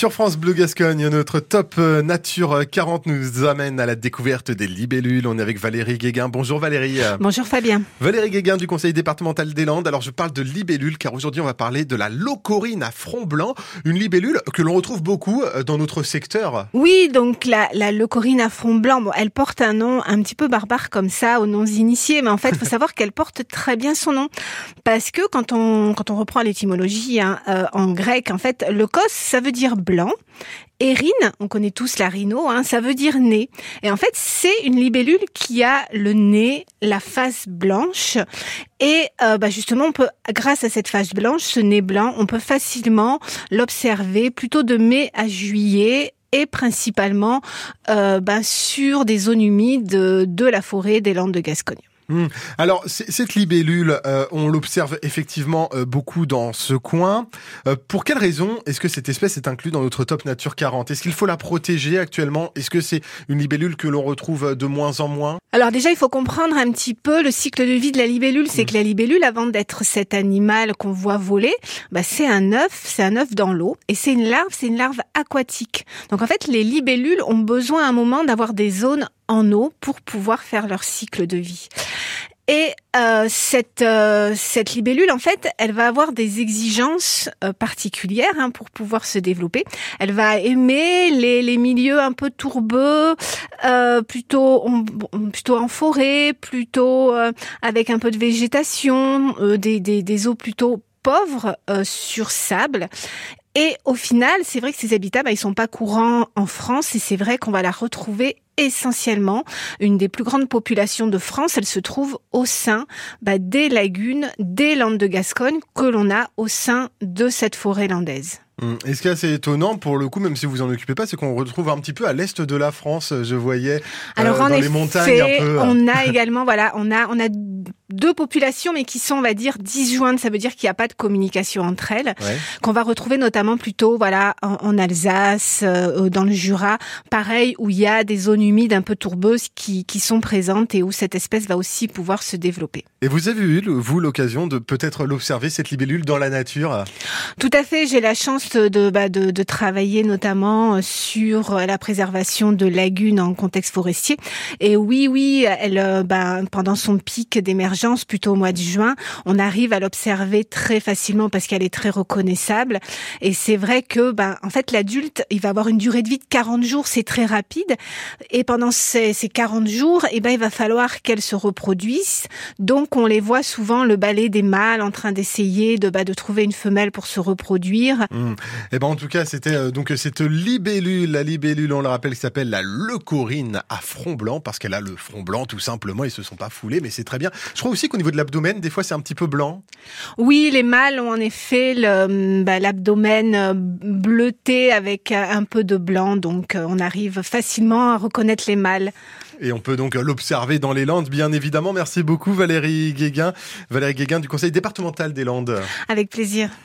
Sur France Bleu Gascogne, notre top euh, nature 40 nous amène à la découverte des libellules. On est avec Valérie Guéguin. Bonjour Valérie. Bonjour Fabien. Valérie Guéguin du Conseil départemental des Landes. Alors je parle de libellules car aujourd'hui on va parler de la locorine à front blanc, une libellule que l'on retrouve beaucoup euh, dans notre secteur. Oui, donc la, la locorine à front blanc, bon, elle porte un nom un petit peu barbare comme ça aux noms initiés, mais en fait il faut savoir qu'elle porte très bien son nom parce que quand on quand on reprend l'étymologie hein, euh, en grec, en fait, le cos ça veut dire blanc. Érine, on connaît tous la rhino, hein, ça veut dire nez. Et en fait, c'est une libellule qui a le nez, la face blanche. Et euh, bah justement, on peut, grâce à cette face blanche, ce nez blanc, on peut facilement l'observer plutôt de mai à juillet et principalement euh, bah, sur des zones humides de la forêt des Landes de Gascogne. Hmm. Alors cette libellule, euh, on l'observe effectivement euh, beaucoup dans ce coin. Euh, pour quelle raison est-ce que cette espèce est inclue dans notre top nature 40 Est-ce qu'il faut la protéger actuellement? Est-ce que c'est une libellule que l'on retrouve de moins en moins? Alors déjà, il faut comprendre un petit peu le cycle de vie de la libellule. C'est hmm. que la libellule, avant d'être cet animal qu'on voit voler, bah, c'est un œuf, c'est un œuf dans l'eau, et c'est une larve, c'est une larve aquatique. Donc en fait, les libellules ont besoin à un moment d'avoir des zones en eau pour pouvoir faire leur cycle de vie. Et euh, cette euh, cette libellule, en fait, elle va avoir des exigences euh, particulières hein, pour pouvoir se développer. Elle va aimer les, les milieux un peu tourbeux, euh, plutôt plutôt en forêt, plutôt euh, avec un peu de végétation, des, des, des eaux plutôt pauvres sur sable. Et au final, c'est vrai que ces habitats, bah, ils sont pas courants en France et c'est vrai qu'on va la retrouver essentiellement. Une des plus grandes populations de France, elle se trouve au sein bah, des lagunes, des landes de Gascogne que l'on a au sein de cette forêt landaise. Hum, et ce qui est assez étonnant, pour le coup, même si vous en occupez pas, c'est qu'on retrouve un petit peu à l'est de la France. Je voyais Alors, euh, dans les montagnes un peu. On a également, voilà, on a, on a deux populations, mais qui sont, on va dire, disjointes. Ça veut dire qu'il n'y a pas de communication entre elles, qu'on va retrouver notamment plutôt, voilà, en, Alsace, euh, dans le Jura, pareil, où il y a des zones humides un peu tourbeuses qui, qui sont présentes et où cette espèce va aussi pouvoir se développer. Et vous avez eu, vous, l'occasion de peut-être l'observer, cette libellule, dans la nature? Tout à fait. J'ai la chance de, bah, de, de travailler notamment euh, sur la préservation de lagunes en contexte forestier. Et oui, oui, elle, euh, bah, pendant son pic d'émergence, plutôt au mois de juin, on arrive à l'observer très facilement parce qu'elle est très reconnaissable. Et c'est vrai que, ben, en fait, l'adulte, il va avoir une durée de vie de 40 jours, c'est très rapide. Et pendant ces, ces 40 jours, eh ben, il va falloir qu'elle se reproduise. Donc, on les voit souvent le balai des mâles en train d'essayer de, bah, de trouver une femelle pour se reproduire. Mmh. Et eh ben, en tout cas, c'était euh, donc cette libellule, la libellule, on le rappelle, qui s'appelle la leucorine à front blanc parce qu'elle a le front blanc, tout simplement. Ils se sont pas foulés, mais c'est très bien. Je aussi qu'au niveau de l'abdomen, des fois, c'est un petit peu blanc. Oui, les mâles ont en effet bah, l'abdomen euh, bleuté avec euh, un peu de blanc, donc euh, on arrive facilement à reconnaître les mâles. Et on peut donc l'observer dans les Landes, bien évidemment. Merci beaucoup Valérie Guéguin, Valérie Guéguin du Conseil départemental des Landes. Avec plaisir.